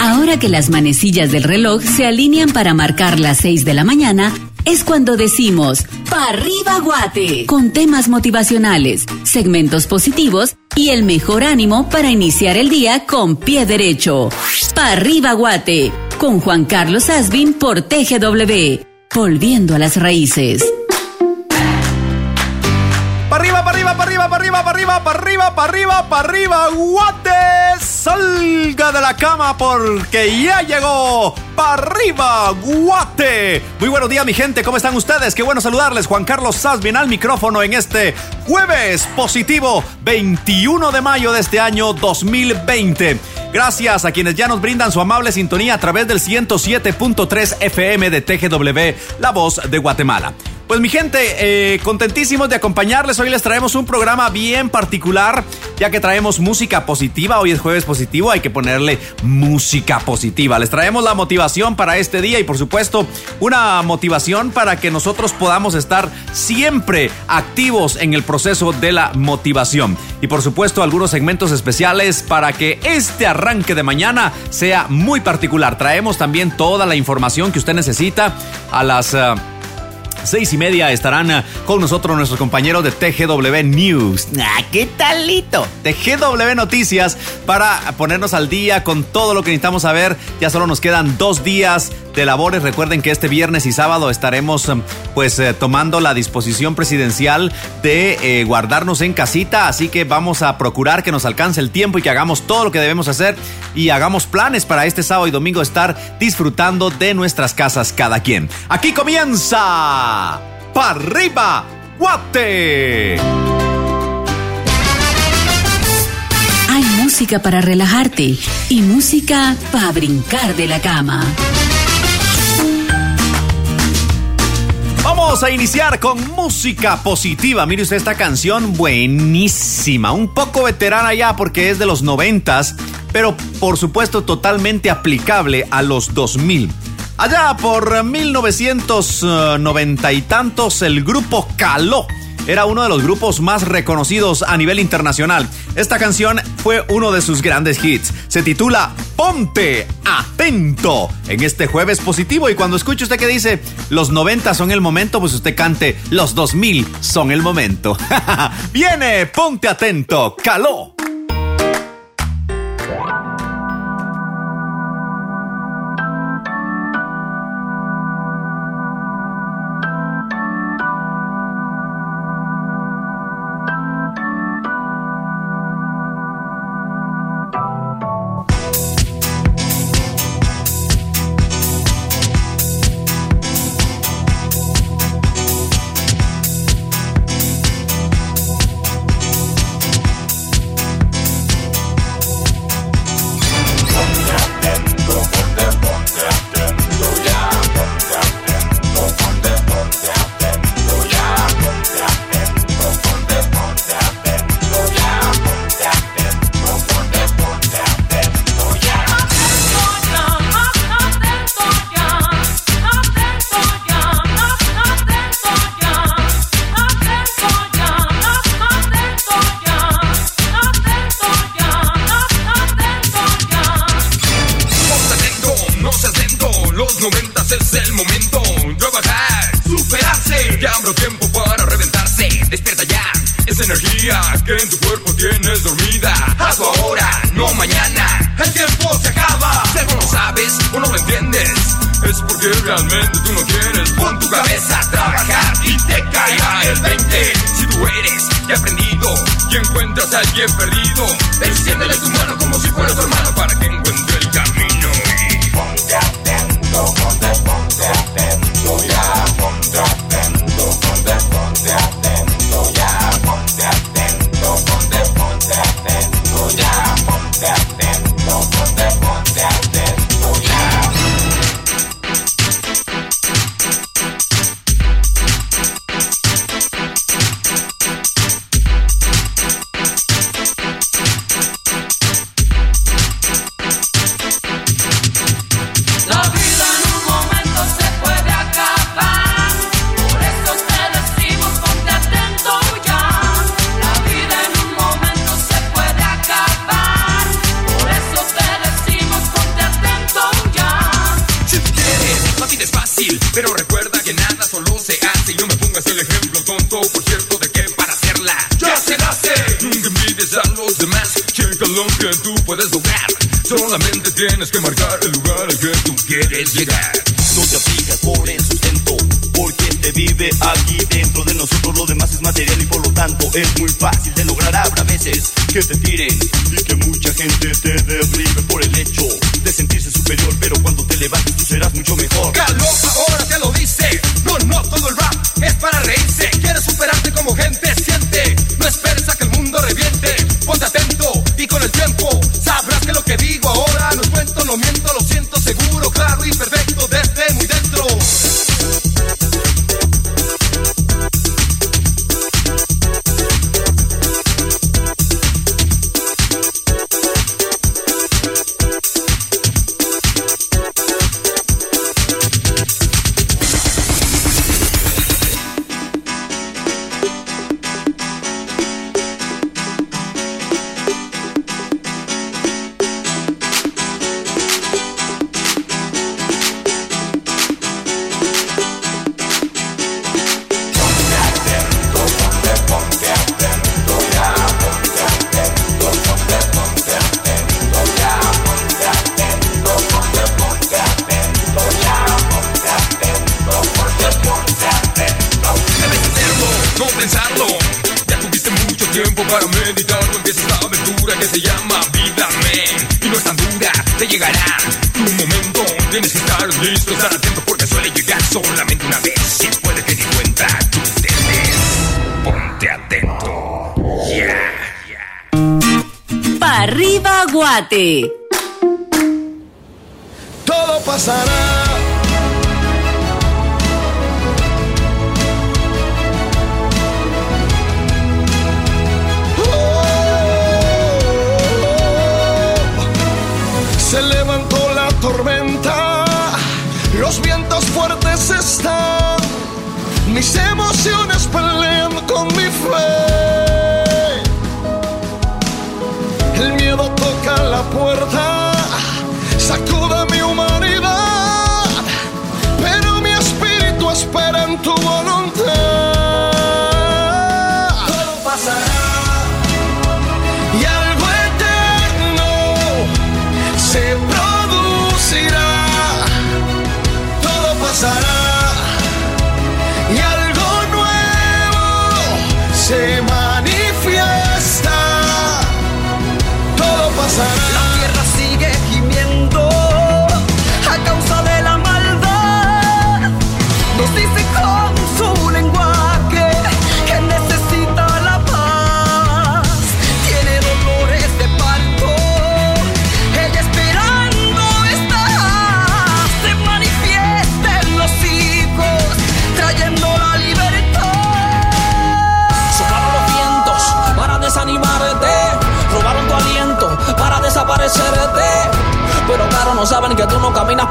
Ahora que las manecillas del reloj se alinean para marcar las 6 de la mañana, es cuando decimos ¡Pa' arriba Guate! Con temas motivacionales, segmentos positivos y el mejor ánimo para iniciar el día con pie derecho. ¡Pa' arriba Guate! Con Juan Carlos Asbin por TGW. Volviendo a las raíces. Arriba, pa' arriba, pa' arriba, pa' arriba, pa' arriba, Guate! Salga de la cama porque ya llegó para arriba, Guate. Muy buenos días, mi gente. ¿Cómo están ustedes? Qué bueno saludarles. Juan Carlos Sasbin al micrófono en este jueves positivo 21 de mayo de este año 2020. Gracias a quienes ya nos brindan su amable sintonía a través del 107.3 FM de TGW, La Voz de Guatemala. Pues mi gente, eh, contentísimos de acompañarles. Hoy les traemos un programa bien particular, ya que traemos música positiva. Hoy es jueves positivo, hay que ponerle música positiva. Les traemos la motivación para este día y por supuesto una motivación para que nosotros podamos estar siempre activos en el proceso de la motivación. Y por supuesto algunos segmentos especiales para que este arranque de mañana sea muy particular. Traemos también toda la información que usted necesita a las... Uh, seis y media estarán eh, con nosotros nuestros compañeros de TGW News. Ah, ¿Qué talito? TGW Noticias para ponernos al día con todo lo que necesitamos saber. Ya solo nos quedan dos días de labores. Recuerden que este viernes y sábado estaremos em, pues eh, tomando la disposición presidencial de eh, guardarnos en casita, así que vamos a procurar que nos alcance el tiempo y que hagamos todo lo que debemos hacer y hagamos planes para este sábado y domingo estar disfrutando de nuestras casas cada quien. Aquí comienza para arriba Guate. Hay música para relajarte y música para brincar de la cama. Vamos a iniciar con música positiva. Mire usted esta canción buenísima, un poco veterana ya porque es de los noventas, pero por supuesto totalmente aplicable a los 2000. Allá por 1990 y tantos el grupo Caló era uno de los grupos más reconocidos a nivel internacional. Esta canción fue uno de sus grandes hits. Se titula Ponte Atento en este jueves positivo y cuando escuche usted que dice los 90 son el momento, pues usted cante los 2000 son el momento. Viene, Ponte Atento, caló. tienes que marcar. chocolate.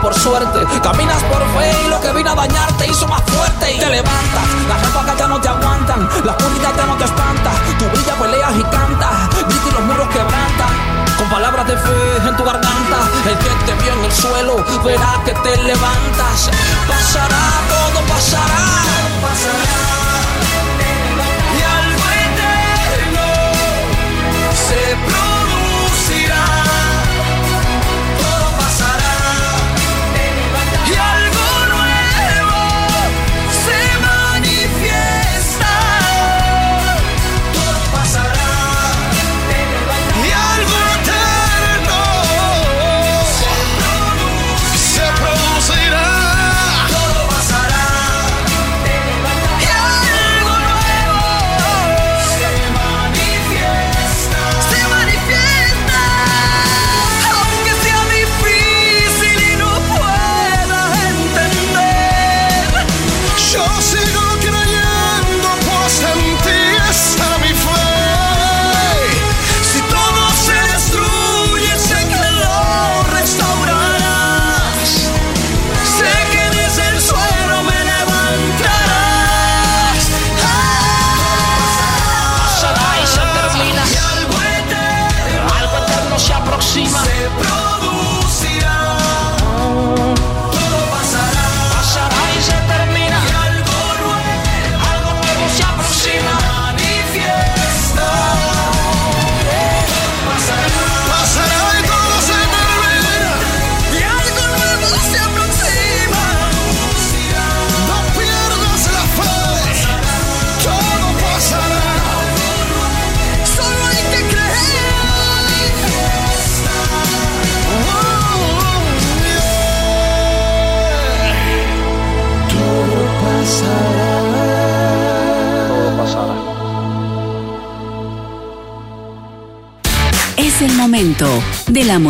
por suerte. Caminas por fe y lo que vino a dañar te hizo más fuerte y te levantas. Las ráfagas ya no te aguantan, la oscuridad ya no te espanta. Tu brilla, peleas y cantas, grita y los muros quebrantan con palabras de fe en tu garganta. El que te vio en el suelo verá que te levantas. Pasará, todo pasará. pasará. Y algo eterno se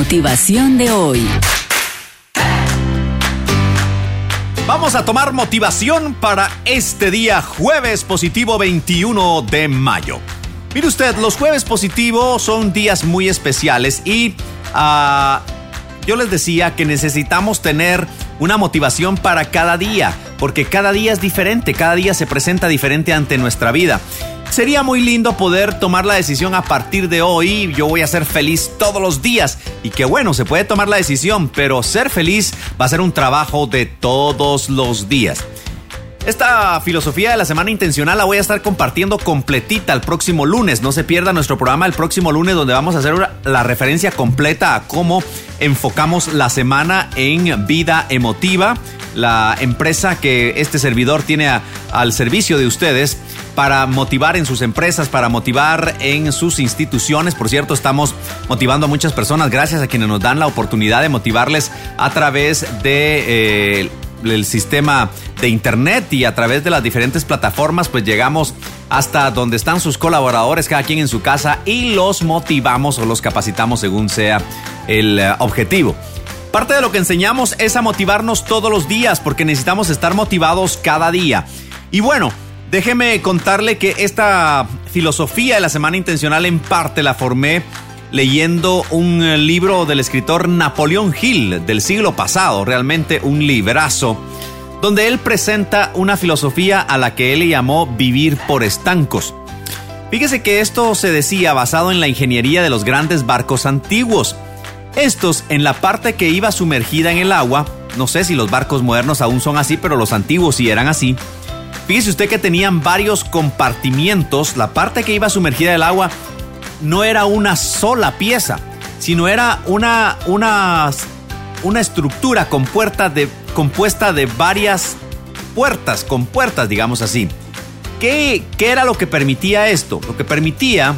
motivación de hoy. Vamos a tomar motivación para este día jueves positivo 21 de mayo. Mire usted, los jueves positivos son días muy especiales y uh, yo les decía que necesitamos tener una motivación para cada día, porque cada día es diferente, cada día se presenta diferente ante nuestra vida. Sería muy lindo poder tomar la decisión a partir de hoy. Yo voy a ser feliz todos los días. Y que bueno, se puede tomar la decisión, pero ser feliz va a ser un trabajo de todos los días. Esta filosofía de la semana intencional la voy a estar compartiendo completita el próximo lunes. No se pierda nuestro programa el próximo lunes donde vamos a hacer la referencia completa a cómo enfocamos la semana en vida emotiva, la empresa que este servidor tiene al servicio de ustedes para motivar en sus empresas, para motivar en sus instituciones. Por cierto, estamos motivando a muchas personas gracias a quienes nos dan la oportunidad de motivarles a través de... Eh, el sistema de internet y a través de las diferentes plataformas pues llegamos hasta donde están sus colaboradores cada quien en su casa y los motivamos o los capacitamos según sea el uh, objetivo. Parte de lo que enseñamos es a motivarnos todos los días porque necesitamos estar motivados cada día. Y bueno, Déjeme contarle que esta filosofía de la semana intencional en parte la formé leyendo un eh, libro del escritor Napoleón Hill del siglo pasado, realmente un librazo, donde él presenta una filosofía a la que él llamó vivir por estancos. Fíjese que esto se decía basado en la ingeniería de los grandes barcos antiguos. Estos, en la parte que iba sumergida en el agua, no sé si los barcos modernos aún son así, pero los antiguos sí eran así, Fíjese usted que tenían varios compartimientos. La parte que iba sumergida del agua no era una sola pieza, sino era una, una, una estructura de, compuesta de varias puertas, con puertas, digamos así. ¿Qué, ¿Qué era lo que permitía esto? Lo que permitía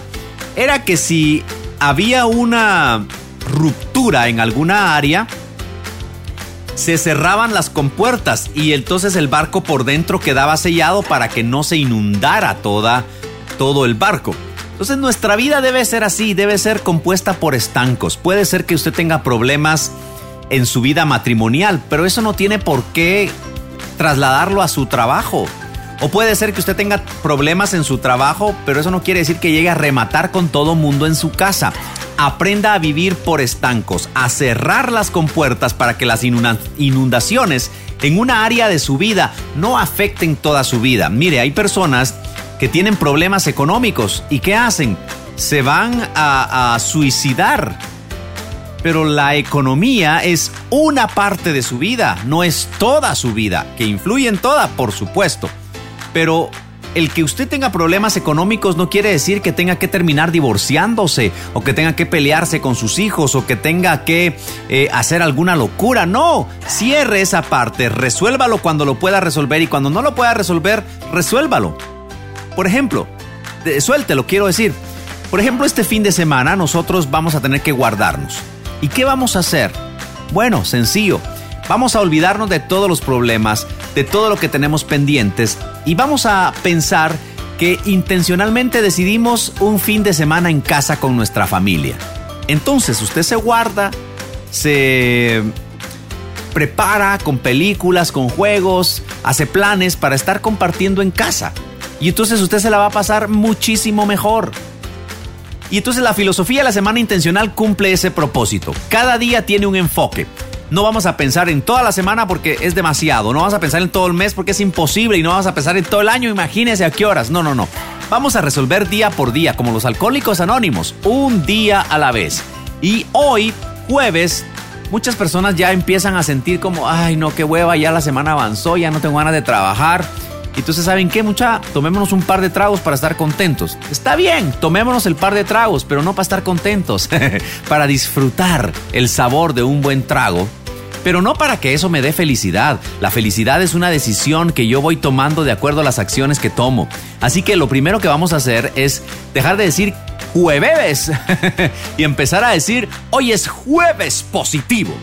era que si había una ruptura en alguna área, se cerraban las compuertas y entonces el barco por dentro quedaba sellado para que no se inundara toda, todo el barco. Entonces nuestra vida debe ser así, debe ser compuesta por estancos. Puede ser que usted tenga problemas en su vida matrimonial, pero eso no tiene por qué trasladarlo a su trabajo. O puede ser que usted tenga problemas en su trabajo, pero eso no quiere decir que llegue a rematar con todo mundo en su casa. Aprenda a vivir por estancos, a cerrar las compuertas para que las inundaciones en una área de su vida no afecten toda su vida. Mire, hay personas que tienen problemas económicos y ¿qué hacen? Se van a, a suicidar. Pero la economía es una parte de su vida, no es toda su vida, que influye en toda, por supuesto pero el que usted tenga problemas económicos no quiere decir que tenga que terminar divorciándose o que tenga que pelearse con sus hijos o que tenga que eh, hacer alguna locura. No, cierre esa parte, resuélvalo cuando lo pueda resolver y cuando no lo pueda resolver, resuélvalo. Por ejemplo, suéltelo, quiero decir. Por ejemplo, este fin de semana nosotros vamos a tener que guardarnos. ¿Y qué vamos a hacer? Bueno, sencillo. Vamos a olvidarnos de todos los problemas, de todo lo que tenemos pendientes y vamos a pensar que intencionalmente decidimos un fin de semana en casa con nuestra familia. Entonces usted se guarda, se prepara con películas, con juegos, hace planes para estar compartiendo en casa. Y entonces usted se la va a pasar muchísimo mejor. Y entonces la filosofía de la semana intencional cumple ese propósito. Cada día tiene un enfoque. No vamos a pensar en toda la semana porque es demasiado. No vamos a pensar en todo el mes porque es imposible. Y no vamos a pensar en todo el año. Imagínese a qué horas. No, no, no. Vamos a resolver día por día, como los alcohólicos anónimos, un día a la vez. Y hoy, jueves, muchas personas ya empiezan a sentir como, ay, no, qué hueva, ya la semana avanzó, ya no tengo ganas de trabajar. Entonces, ¿saben qué, mucha? Tomémonos un par de tragos para estar contentos. Está bien, tomémonos el par de tragos, pero no para estar contentos, para disfrutar el sabor de un buen trago pero no para que eso me dé felicidad. La felicidad es una decisión que yo voy tomando de acuerdo a las acciones que tomo. Así que lo primero que vamos a hacer es dejar de decir jueves y empezar a decir hoy es jueves positivo.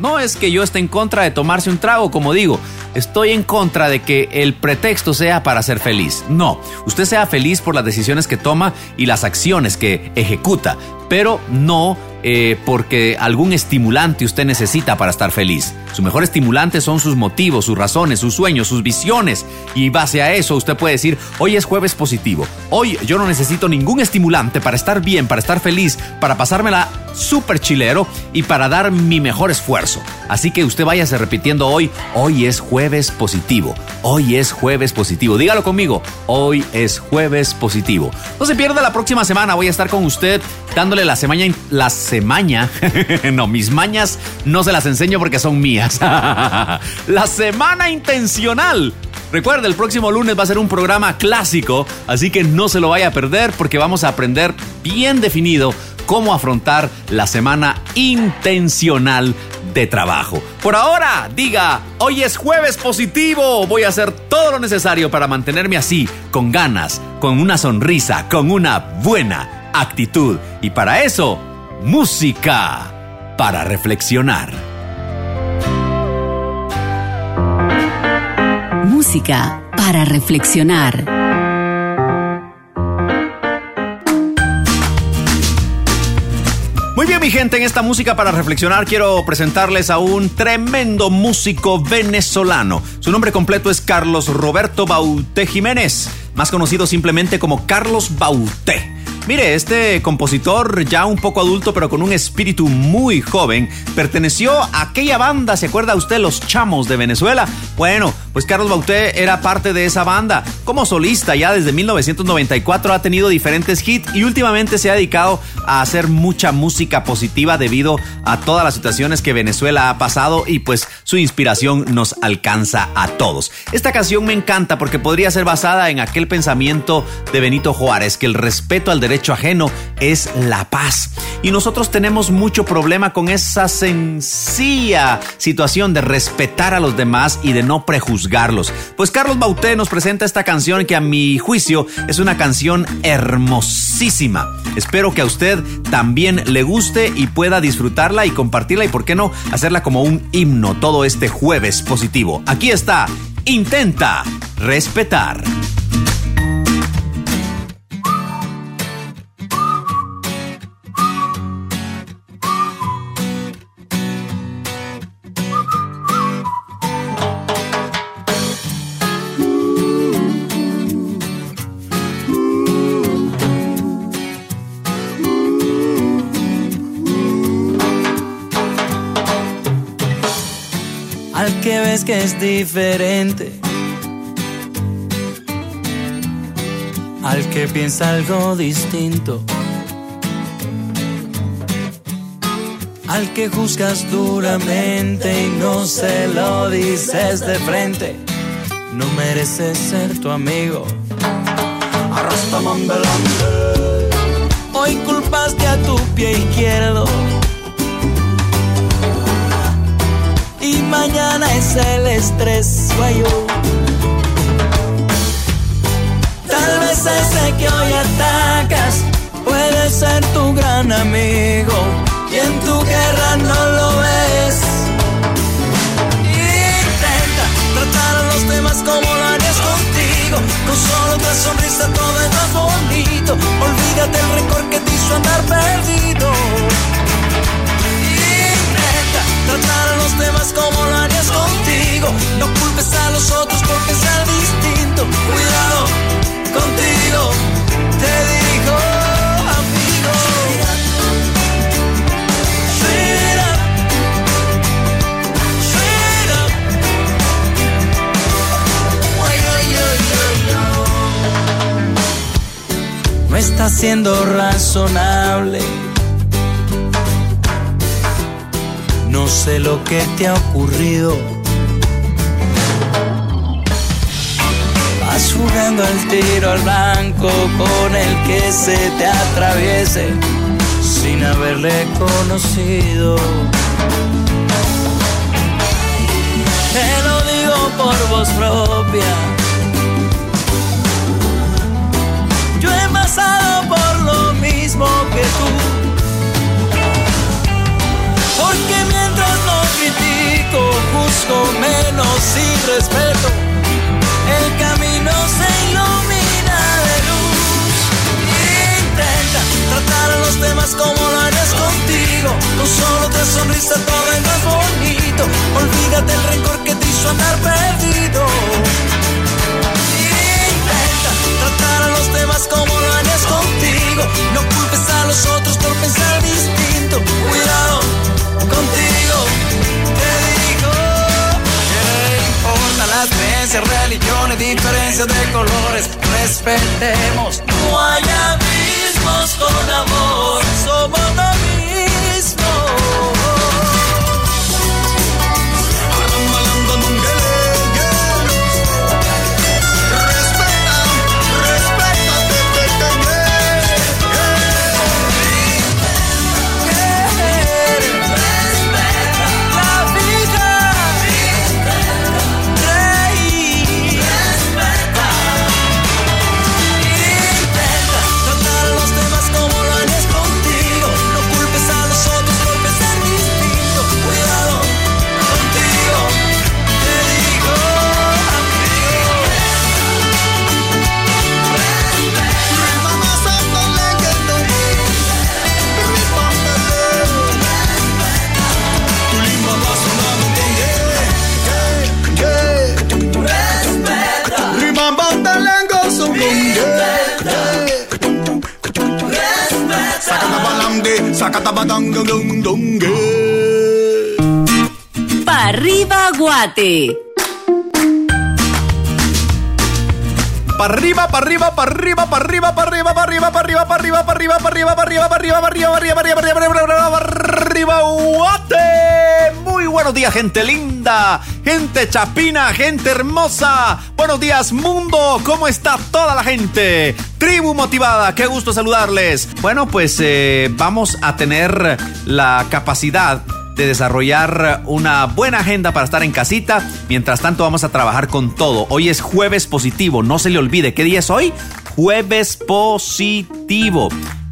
No es que yo esté en contra de tomarse un trago, como digo, estoy en contra de que el pretexto sea para ser feliz. No, usted sea feliz por las decisiones que toma y las acciones que ejecuta, pero no eh, porque algún estimulante usted necesita para estar feliz. Su mejor estimulante son sus motivos, sus razones, sus sueños, sus visiones. Y base a eso usted puede decir, hoy es jueves positivo. Hoy yo no necesito ningún estimulante para estar bien, para estar feliz, para pasármela súper chilero y para dar mi mejor esfuerzo. Así que usted váyase repitiendo hoy, hoy es jueves positivo. Hoy es jueves positivo. Dígalo conmigo, hoy es jueves positivo. No se pierda la próxima semana, voy a estar con usted dándole la semana... Semana... no, mis mañas no se las enseño porque son mías. la semana intencional. Recuerde, el próximo lunes va a ser un programa clásico, así que no se lo vaya a perder porque vamos a aprender bien definido cómo afrontar la semana intencional de trabajo. Por ahora, diga, hoy es jueves positivo, voy a hacer todo lo necesario para mantenerme así, con ganas, con una sonrisa, con una buena actitud. Y para eso, música para reflexionar. Música para reflexionar. Muy bien, mi gente, en esta música para reflexionar quiero presentarles a un tremendo músico venezolano. Su nombre completo es Carlos Roberto Bauté Jiménez, más conocido simplemente como Carlos Bauté. Mire, este compositor ya un poco adulto pero con un espíritu muy joven perteneció a aquella banda, ¿se acuerda usted los chamos de Venezuela? Bueno, pues Carlos Bauté era parte de esa banda. Como solista ya desde 1994 ha tenido diferentes hits y últimamente se ha dedicado a hacer mucha música positiva debido a todas las situaciones que Venezuela ha pasado y pues su inspiración nos alcanza a todos. Esta canción me encanta porque podría ser basada en aquel pensamiento de Benito Juárez que el respeto al derecho ajeno es la paz. Y nosotros tenemos mucho problema con esa sencilla situación de respetar a los demás y de no prejuzgarlos. Pues Carlos Bauté nos presenta esta canción que a mi juicio es una canción hermosísima. Espero que a usted también le guste y pueda disfrutarla y compartirla y por qué no hacerla como un himno todo este jueves positivo. Aquí está, intenta respetar. Que es diferente, al que piensa algo distinto, al que juzgas duramente y no se lo dices de frente, no mereces ser tu amigo. Hoy culpaste a tu pie izquierdo. Y mañana es el estrés guayo. Tal vez ese que hoy atacas puede ser tu gran amigo y en tu guerra no lo ves. Intenta tratar a los demás como lo harías contigo, con solo otra sonrisa todo es más bonito. Olvídate el rencor que te hizo andar perdido tratar a los demás como lo harías contigo. No culpes a los otros porque sea distinto. Cuidado contigo, te digo, amigo. Straight up. Up. Ay, ay, ay. No está siendo razonable. No sé lo que te ha ocurrido. Vas jugando al tiro al blanco con el que se te atraviese sin haberle conocido. Te lo digo por voz propia. una sonrisa todo es más bonito. Olvídate el rencor que te hizo andar perdido. Intenta tratar a los demás como lo harías contigo. No culpes a los otros por pensar distinto. Cuidado contigo, te digo. ¿Qué importa las creencias, religiones, diferencias de colores? Respetemos. No hay abismos con amor, somos amigos. Oh. Pa' arriba Guate. Para arriba, para arriba, para arriba, para arriba, para arriba, para arriba, para arriba, para arriba, para arriba, para arriba, para arriba, para arriba, para arriba, para arriba, para arriba, para arriba, para arriba, arriba, Guate. Muy buenos días, gente linda, gente chapina, gente hermosa. Buenos días, mundo. ¿Cómo está toda la gente? Tribu motivada, qué gusto saludarles. Bueno, pues eh, vamos a tener la capacidad de desarrollar una buena agenda para estar en casita. Mientras tanto vamos a trabajar con todo. Hoy es jueves positivo, no se le olvide. ¿Qué día es hoy? Jueves positivo.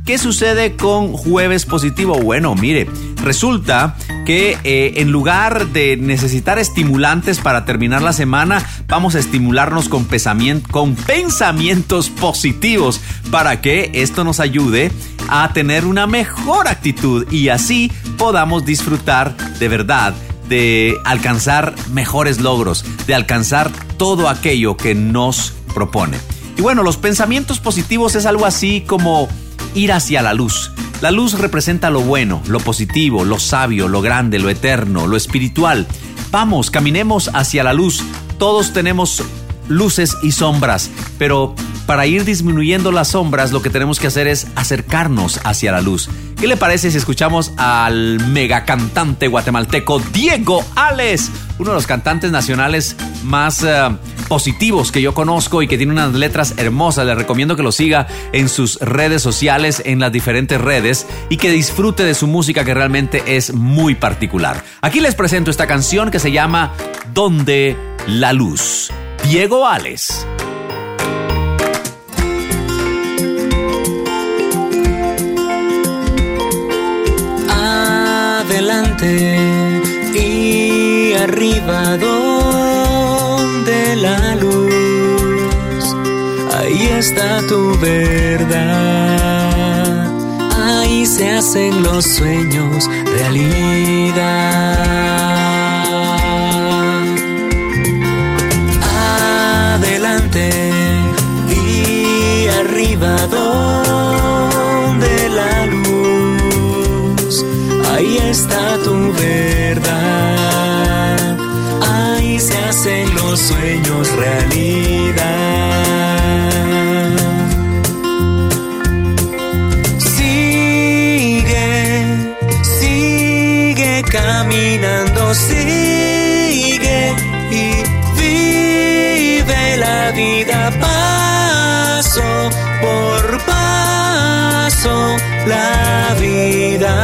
¿Qué sucede con jueves positivo? Bueno, mire, resulta que eh, en lugar de necesitar estimulantes para terminar la semana, vamos a estimularnos con, pensamientos positivos para que esto nos ayude a tener una mejor actitud y así podamos disfrutar de verdad de alcanzar mejores logros, de alcanzar todo aquello que nos propone. Y bueno, los pensamientos positivos es algo así como ir hacia la luz. La luz representa lo bueno, lo positivo, lo sabio, lo grande, lo eterno, lo espiritual. Vamos, caminemos hacia la luz. Todos tenemos luces y sombras, pero para ir disminuyendo las sombras lo que tenemos que hacer es acercarnos hacia la luz. ¿Qué le parece si escuchamos al mega cantante guatemalteco Diego Ales, uno de los cantantes nacionales más eh, positivos que yo conozco y que tiene unas letras hermosas? Le recomiendo que lo siga en sus redes sociales, en las diferentes redes y que disfrute de su música que realmente es muy particular. Aquí les presento esta canción que se llama Donde la luz. Diego Ales. adelante y arriba está tu verdad. Ahí se hacen los sueños realidad. Adelante y arriba donde la luz. Ahí está tu verdad. Ahí se hacen los sueños realidad. Vida paso por paso, la vida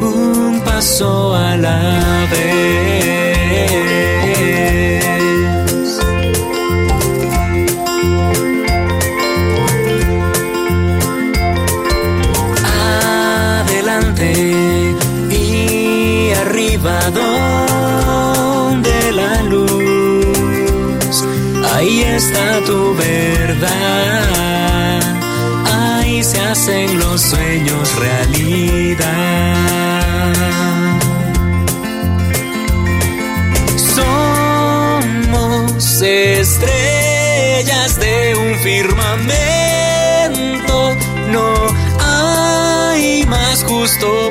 un paso a la vez. Ahí se hacen los sueños realidad. Somos estrellas de un firmamento. No hay más justo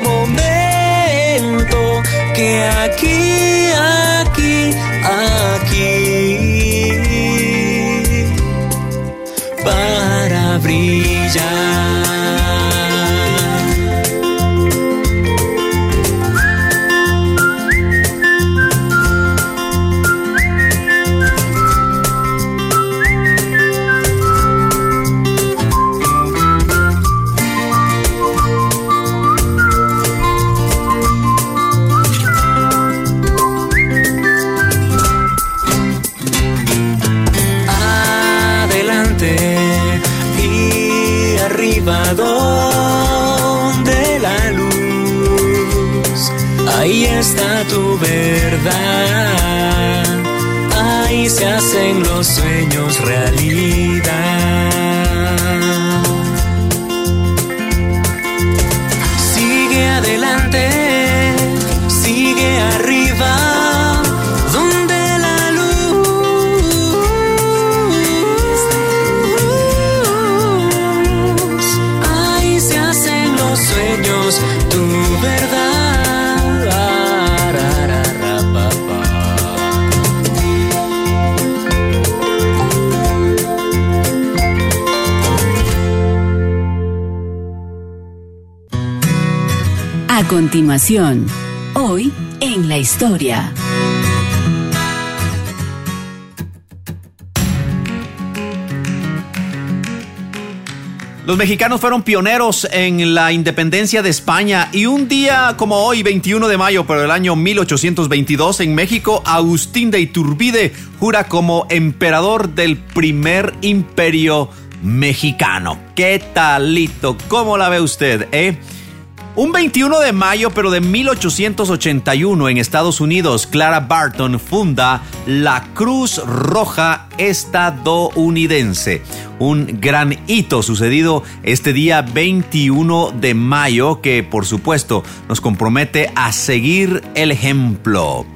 está tu verdad. Ahí se hacen los sueños realidad. Continuación, hoy en la historia. Los mexicanos fueron pioneros en la independencia de España y un día como hoy, 21 de mayo, pero el año 1822, en México, Agustín de Iturbide jura como emperador del primer imperio mexicano. ¿Qué talito? ¿Cómo la ve usted, eh? Un 21 de mayo, pero de 1881, en Estados Unidos, Clara Barton funda la Cruz Roja estadounidense. Un gran hito sucedido este día 21 de mayo que, por supuesto, nos compromete a seguir el ejemplo.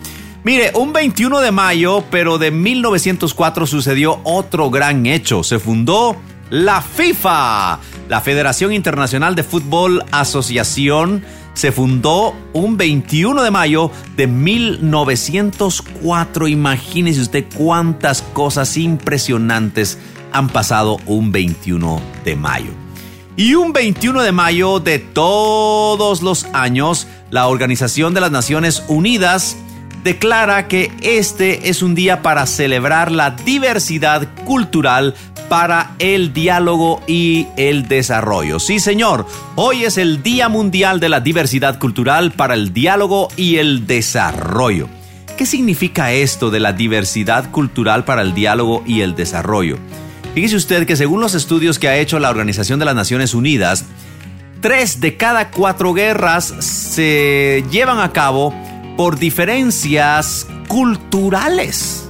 Mire, un 21 de mayo, pero de 1904 sucedió otro gran hecho. Se fundó la FIFA, la Federación Internacional de Fútbol Asociación. Se fundó un 21 de mayo de 1904. Imagínese usted cuántas cosas impresionantes han pasado un 21 de mayo. Y un 21 de mayo de todos los años, la Organización de las Naciones Unidas declara que este es un día para celebrar la diversidad cultural para el diálogo y el desarrollo. Sí, señor, hoy es el Día Mundial de la Diversidad Cultural para el Diálogo y el Desarrollo. ¿Qué significa esto de la diversidad cultural para el diálogo y el desarrollo? Fíjese usted que según los estudios que ha hecho la Organización de las Naciones Unidas, tres de cada cuatro guerras se llevan a cabo por diferencias culturales.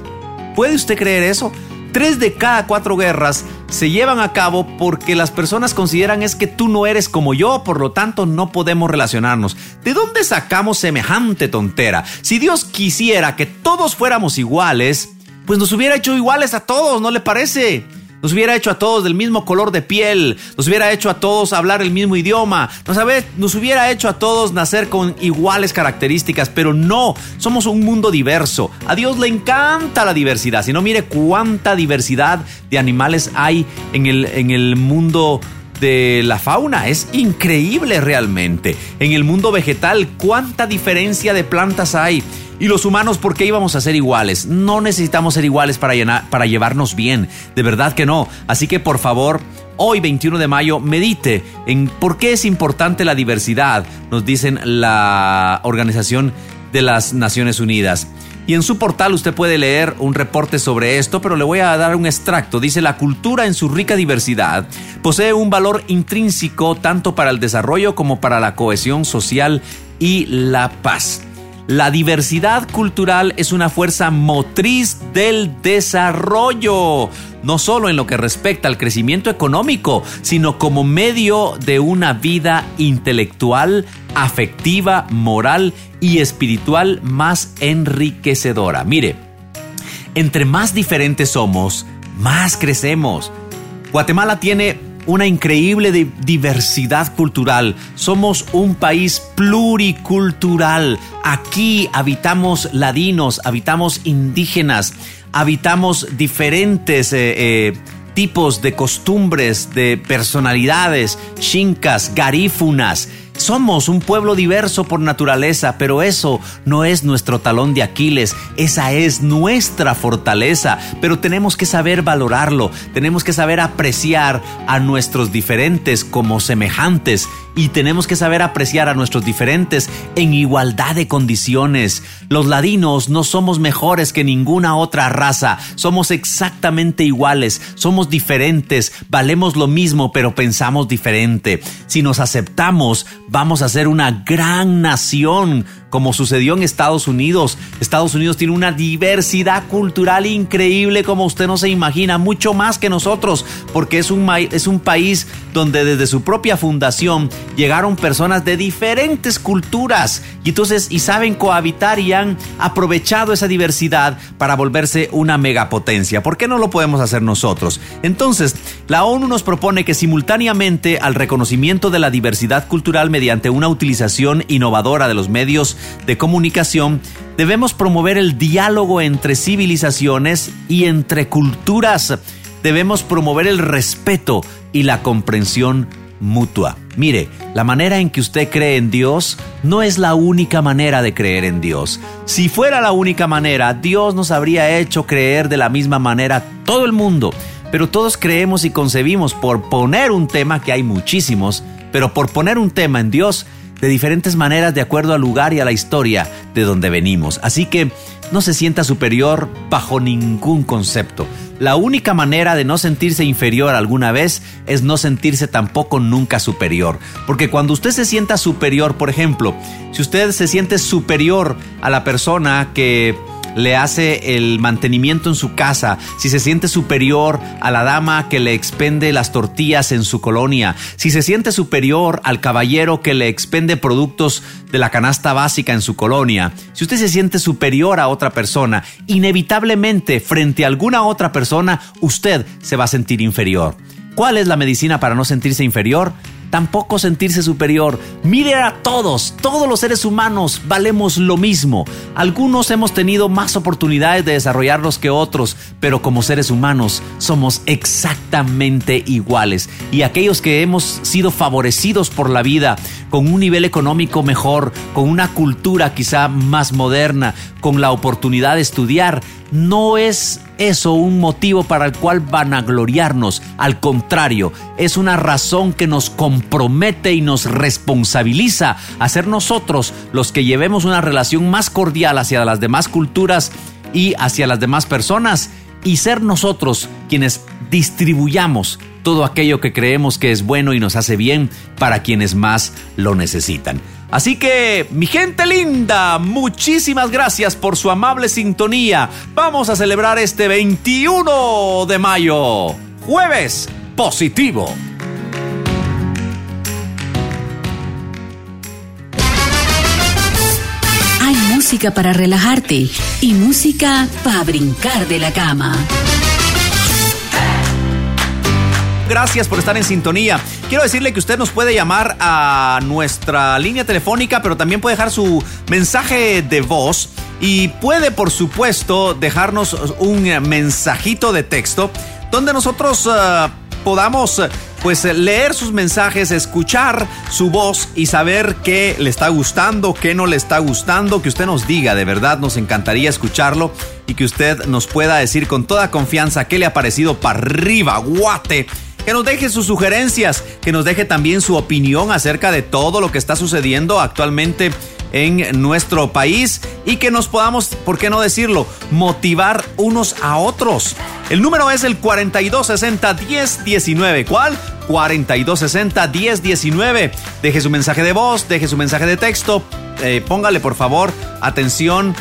¿Puede usted creer eso? Tres de cada cuatro guerras se llevan a cabo porque las personas consideran es que tú no eres como yo, por lo tanto no podemos relacionarnos. ¿De dónde sacamos semejante tontera? Si Dios quisiera que todos fuéramos iguales, pues nos hubiera hecho iguales a todos, ¿no le parece? Nos hubiera hecho a todos del mismo color de piel, nos hubiera hecho a todos hablar el mismo idioma, nos, hubiera hecho a todos nacer con iguales características, pero no, somos un mundo diverso. A Dios le encanta la diversidad, si no mire cuánta diversidad de animales hay en el, en el mundo de la fauna. Es increíble realmente. En el mundo vegetal, cuánta diferencia de plantas hay. Y los humanos, ¿por qué íbamos a ser iguales? No necesitamos ser iguales para, para llevarnos bien. De verdad que no. Así que por favor, hoy 21 de mayo, medite en por qué es importante la diversidad, nos dicen la Organización de las Naciones Unidas. Y en su portal usted puede leer un reporte sobre esto, pero le voy a dar un extracto. Dice, la cultura en su rica diversidad posee un valor intrínseco tanto para el desarrollo como para la cohesión social y la paz. La diversidad cultural es una fuerza motriz del desarrollo, no solo en lo que respecta al crecimiento económico, sino como medio de una vida intelectual, afectiva, moral y espiritual más enriquecedora. Mire, entre más diferentes somos, más crecemos. Guatemala tiene una increíble di- diversidad cultural. Somos un país pluricultural. Aquí habitamos ladinos, habitamos indígenas, habitamos diferentes eh, eh, tipos de costumbres, de personalidades, chincas, garífunas. Somos un pueblo diverso por naturaleza, pero eso no es nuestro talón de Aquiles, esa es nuestra fortaleza, pero tenemos que saber valorarlo, tenemos que saber apreciar a nuestros diferentes como semejantes y tenemos que saber apreciar a nuestros diferentes en igualdad de condiciones. Los ladinos no somos mejores que ninguna otra raza, somos exactamente iguales, somos diferentes, valemos lo mismo, pero pensamos diferente. Si nos aceptamos, vamos a ser una gran nación como sucedió en Estados Unidos. Estados Unidos tiene una diversidad cultural increíble como usted no se imagina, mucho más que nosotros, porque es un, es un país donde desde su propia fundación llegaron personas de diferentes culturas y entonces y saben cohabitar y han aprovechado esa diversidad para volverse una megapotencia. ¿Por qué no lo podemos hacer nosotros? Entonces, la ONU nos propone que simultáneamente al reconocimiento de la diversidad cultural mediante una utilización innovadora de los medios de comunicación, debemos promover el diálogo entre civilizaciones y entre culturas. Debemos promover el respeto y la comprensión mutua. Mire, la manera en que usted cree en Dios no es la única manera de creer en Dios. Si fuera la única manera, Dios nos habría hecho creer de la misma manera todo el mundo. Pero todos creemos y concebimos por poner un tema, que hay muchísimos, pero por poner un tema en Dios, de diferentes maneras de acuerdo al lugar y a la historia de donde venimos. Así que no se sienta superior bajo ningún concepto. La única manera de no sentirse inferior alguna vez es no sentirse tampoco nunca superior. Porque cuando usted se sienta superior, por ejemplo, si usted se siente superior a la persona que le hace el mantenimiento en su casa, si se siente superior a la dama que le expende las tortillas en su colonia, si se siente superior al caballero que le expende productos de la canasta básica en su colonia, si usted se siente superior a otra persona, inevitablemente frente a alguna otra persona, usted se va a sentir inferior. ¿Cuál es la medicina para no sentirse inferior? Tampoco sentirse superior. Mire a todos, todos los seres humanos valemos lo mismo. Algunos hemos tenido más oportunidades de desarrollarlos que otros, pero como seres humanos somos exactamente iguales. Y aquellos que hemos sido favorecidos por la vida, con un nivel económico mejor, con una cultura quizá más moderna, con la oportunidad de estudiar, no es eso un motivo para el cual vanagloriarnos. Al contrario, es una razón que nos compromete y nos responsabiliza a ser nosotros los que llevemos una relación más cordial hacia las demás culturas y hacia las demás personas y ser nosotros quienes distribuyamos todo aquello que creemos que es bueno y nos hace bien para quienes más lo necesitan. Así que, mi gente linda, muchísimas gracias por su amable sintonía. Vamos a celebrar este 21 de mayo, jueves positivo. Hay música para relajarte y música para brincar de la cama gracias por estar en sintonía. Quiero decirle que usted nos puede llamar a nuestra línea telefónica, pero también puede dejar su mensaje de voz y puede, por supuesto, dejarnos un mensajito de texto donde nosotros uh, podamos pues leer sus mensajes, escuchar su voz y saber qué le está gustando, qué no le está gustando, que usted nos diga, de verdad nos encantaría escucharlo y que usted nos pueda decir con toda confianza qué le ha parecido para arriba, guate que nos deje sus sugerencias, que nos deje también su opinión acerca de todo lo que está sucediendo actualmente en nuestro país y que nos podamos, ¿por qué no decirlo?, motivar unos a otros. El número es el 4260-1019. ¿Cuál? 4260-1019. Deje su mensaje de voz, deje su mensaje de texto. Eh, póngale por favor atención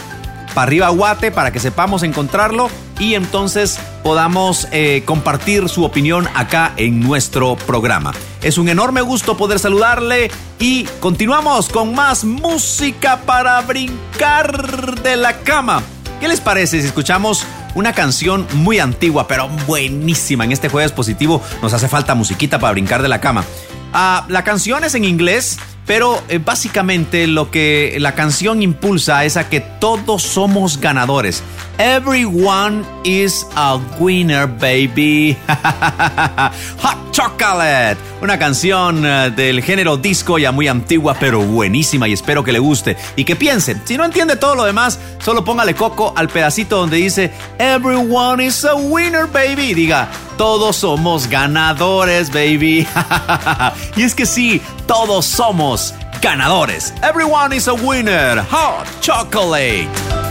para arriba Guate para que sepamos encontrarlo y entonces podamos eh, compartir su opinión acá en nuestro programa. Es un enorme gusto poder saludarle y continuamos con más música para brincar de la cama. ¿Qué les parece si escuchamos una canción muy antigua pero buenísima? En este jueves positivo nos hace falta musiquita para brincar de la cama. Ah, la canción es en inglés pero eh, básicamente lo que la canción impulsa es a que todos somos ganadores. Everyone is a winner, baby. Hot Chocolate, una canción eh, del género disco ya muy antigua, pero buenísima y espero que le guste y que piense. Si no entiende todo lo demás, solo póngale coco al pedacito donde dice Everyone is a winner, baby. diga, todos somos ganadores, baby. y es que sí, todos somos ganadores. Everyone is a winner. Hot Chocolate.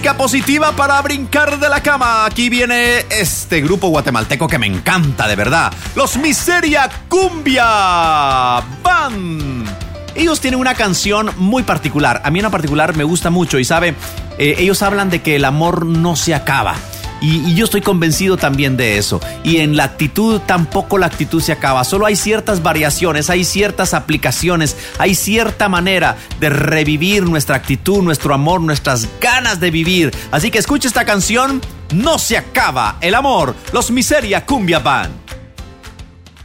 Positiva para brincar de la cama. Aquí viene este grupo guatemalteco que me encanta, de verdad. Los Miseria Cumbia Band. Ellos tienen una canción muy particular. A mí en particular me gusta mucho y sabe, eh, ellos hablan de que el amor no se acaba. Y, yo estoy convencido también de eso. Y en la actitud tampoco la actitud se acaba. Solo hay ciertas variaciones, hay ciertas aplicaciones, hay cierta manera de revivir nuestra actitud, nuestro amor, nuestras ganas de vivir. Así que escucha esta canción. No se acaba el amor. Los Miseria Cumbia Band.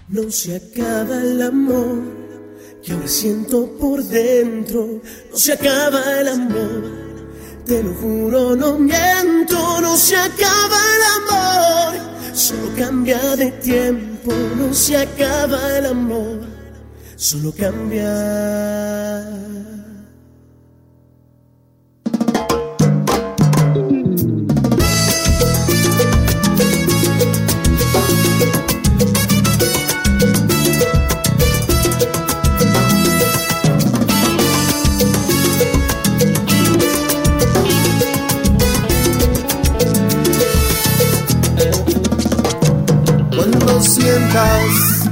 No se acaba el amor que ahora siento por dentro. No se acaba el amor. Te lo juro, no miento, no se acaba el amor. Solo cambia de tiempo, no se acaba el amor. Solo cambia. Sientas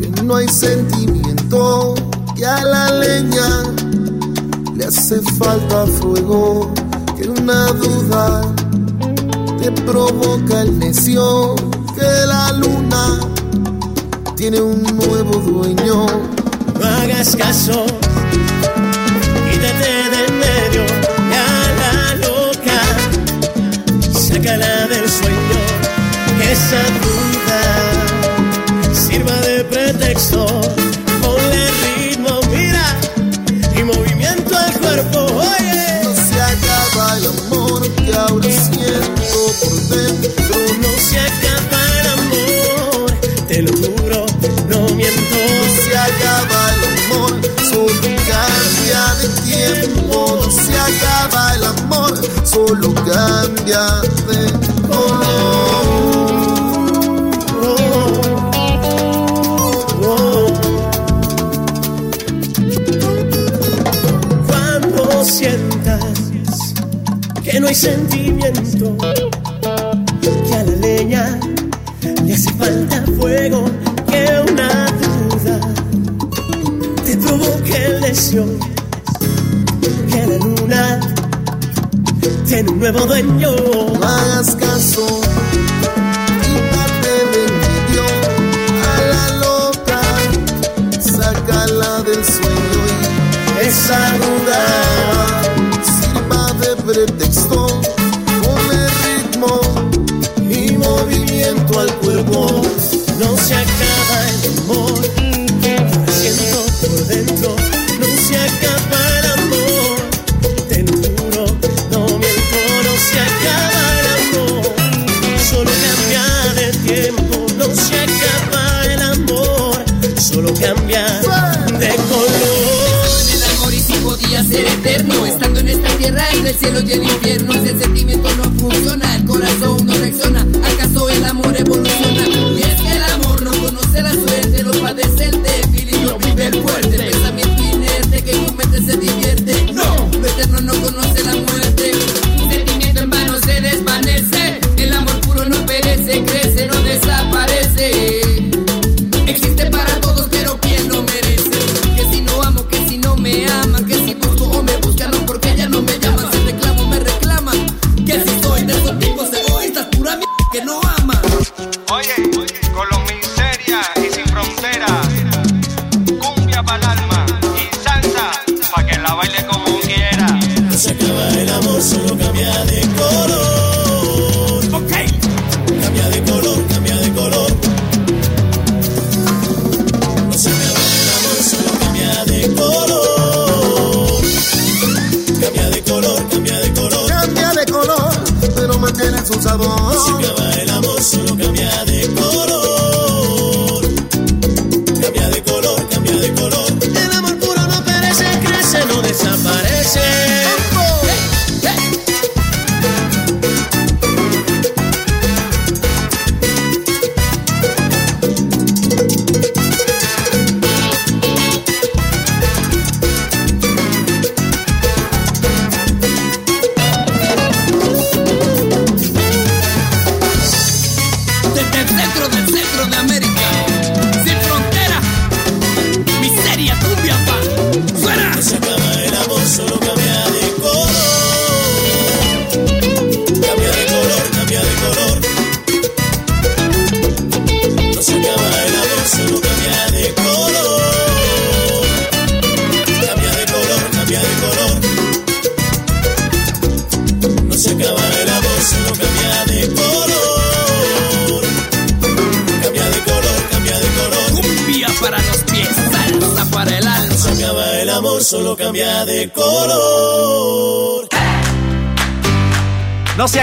que no hay sentimiento, que a la leña le hace falta fuego, que una duda te provoca el necio, que la luna tiene un nuevo dueño. No hagas caso, quítate de en medio y a la loca, sácala del sueño, que esa pretexto. Ponle ritmo, mira, y movimiento al cuerpo, oye. No se acaba el amor que ahora siento por dentro. No se acaba el amor, te lo juro, no miento. No se acaba el amor, solo cambia de tiempo. No se acaba el amor, solo cambia de sentimiento, que a la leña le hace falta fuego, que una duda te provoque deseo, que la luna tiene un nuevo dueño. Hagas caso, el cielo y el infierno Si el sentimiento no funciona El corazón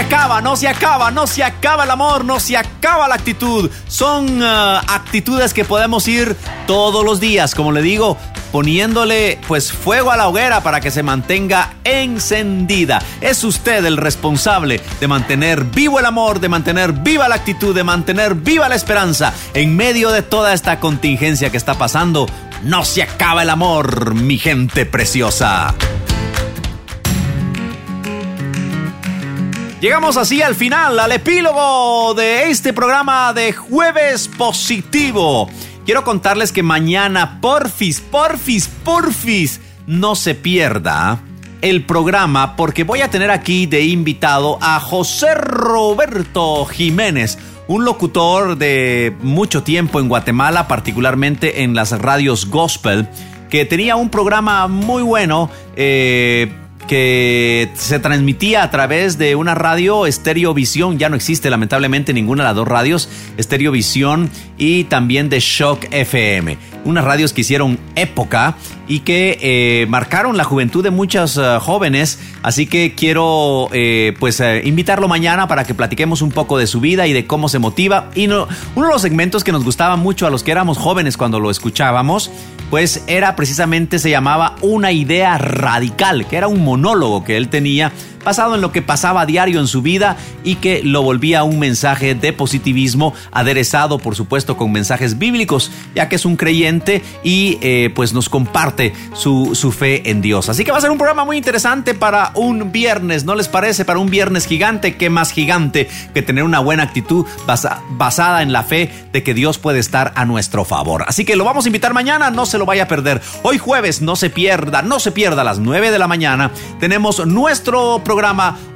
acaba, no se acaba, no se acaba el amor, no se acaba la actitud. Son ah, actitudes que podemos ir todos los días, como le digo, poniéndole pues fuego a la hoguera para que se mantenga encendida. Es usted el responsable de mantener vivo el amor, de mantener viva la actitud, de mantener viva la esperanza en medio de toda esta contingencia que está pasando. No se acaba el amor, mi gente preciosa. Llegamos así al final, al epílogo de este programa de Jueves Positivo. Quiero contarles que mañana, porfis, porfis, porfis, no se pierda el programa porque voy a tener aquí de invitado a José Roberto Jiménez, un locutor de mucho tiempo en Guatemala, particularmente en las radios gospel, que tenía un programa muy bueno. eh, que se transmitía a través de una radio Estereovisión, ya no existe lamentablemente ninguna de las dos radios, Estereovisión y también de Shock FM, unas radios que hicieron época y que eh, marcaron la juventud de muchos eh, jóvenes, así que quiero eh, pues invitarlo mañana para que platiquemos un poco de su vida y de cómo se motiva. Y no, uno de los segmentos que nos gustaba mucho a los que éramos jóvenes cuando lo escuchábamos pues era precisamente, se llamaba Una idea radical, que era un monólogo que él tenía basado en lo que pasaba a diario en su vida y que lo volvía un mensaje de positivismo aderezado por supuesto con mensajes bíblicos ya que es un creyente y eh, pues nos comparte su, su fe en Dios. Así que va a ser un programa muy interesante para un viernes ¿no les parece? para un viernes gigante ¿qué más gigante que tener una buena actitud basa- basada en la fe de que Dios puede estar a nuestro favor así que lo vamos a invitar mañana no se lo vaya a perder. Hoy jueves no se pierda no se pierda a las 9 de la mañana tenemos nuestro programa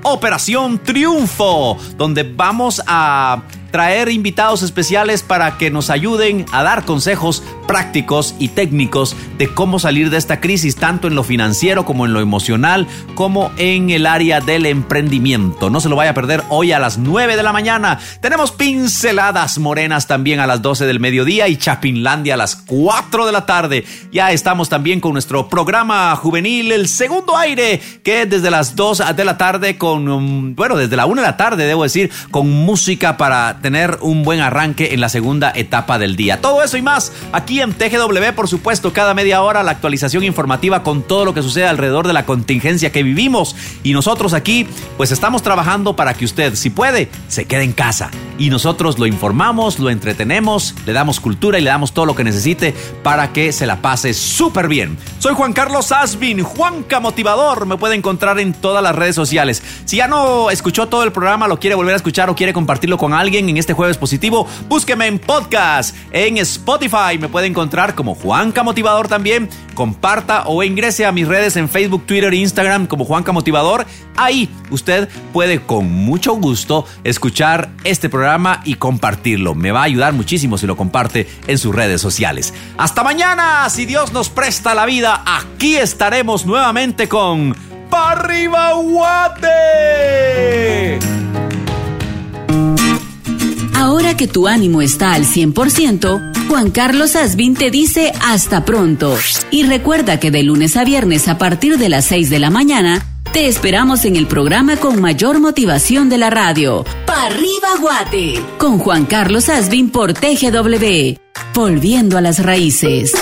Operación Triunfo, donde vamos a traer invitados especiales para que nos ayuden a dar consejos prácticos y técnicos de cómo salir de esta crisis, tanto en lo financiero como en lo emocional, como en el área del emprendimiento. No se lo vaya a perder hoy a las 9 de la mañana. Tenemos pinceladas morenas también a las 12 del mediodía y Chapinlandia a las 4 de la tarde. Ya estamos también con nuestro programa juvenil, el segundo aire, que es desde las 2 de la tarde con, um, bueno, desde la 1 de la tarde, debo decir, con música para tener un buen arranque en la segunda etapa del día. Todo eso y más aquí en TGW, por supuesto, cada media hora la actualización informativa con todo lo que sucede alrededor de la contingencia que vivimos. Y nosotros aquí, pues estamos trabajando para que usted, si puede, se quede en casa. Y nosotros lo informamos, lo entretenemos, le damos cultura y le damos todo lo que necesite para que se la pase súper bien. Soy Juan Carlos Asbin, Juanca Motivador. Me puede encontrar en todas las redes sociales. Si ya no escuchó todo el programa, lo quiere volver a escuchar o quiere compartirlo con alguien en este jueves positivo, búsqueme en podcast, en Spotify. Me puede encontrar como Juanca Motivador también. Comparta o ingrese a mis redes en Facebook, Twitter e Instagram como Juanca Motivador. Ahí usted puede con mucho gusto escuchar este programa y compartirlo. Me va a ayudar muchísimo si lo comparte en sus redes sociales. Hasta mañana, si Dios nos presta la vida, aquí estaremos nuevamente con Parriba Guate. Ahora que tu ánimo está al 100%, Juan Carlos Asbin te dice hasta pronto. Y recuerda que de lunes a viernes a partir de las 6 de la mañana, te esperamos en el programa con mayor motivación de la radio. Parriba Guate. Con Juan Carlos Asbin por TGW. Volviendo a las raíces.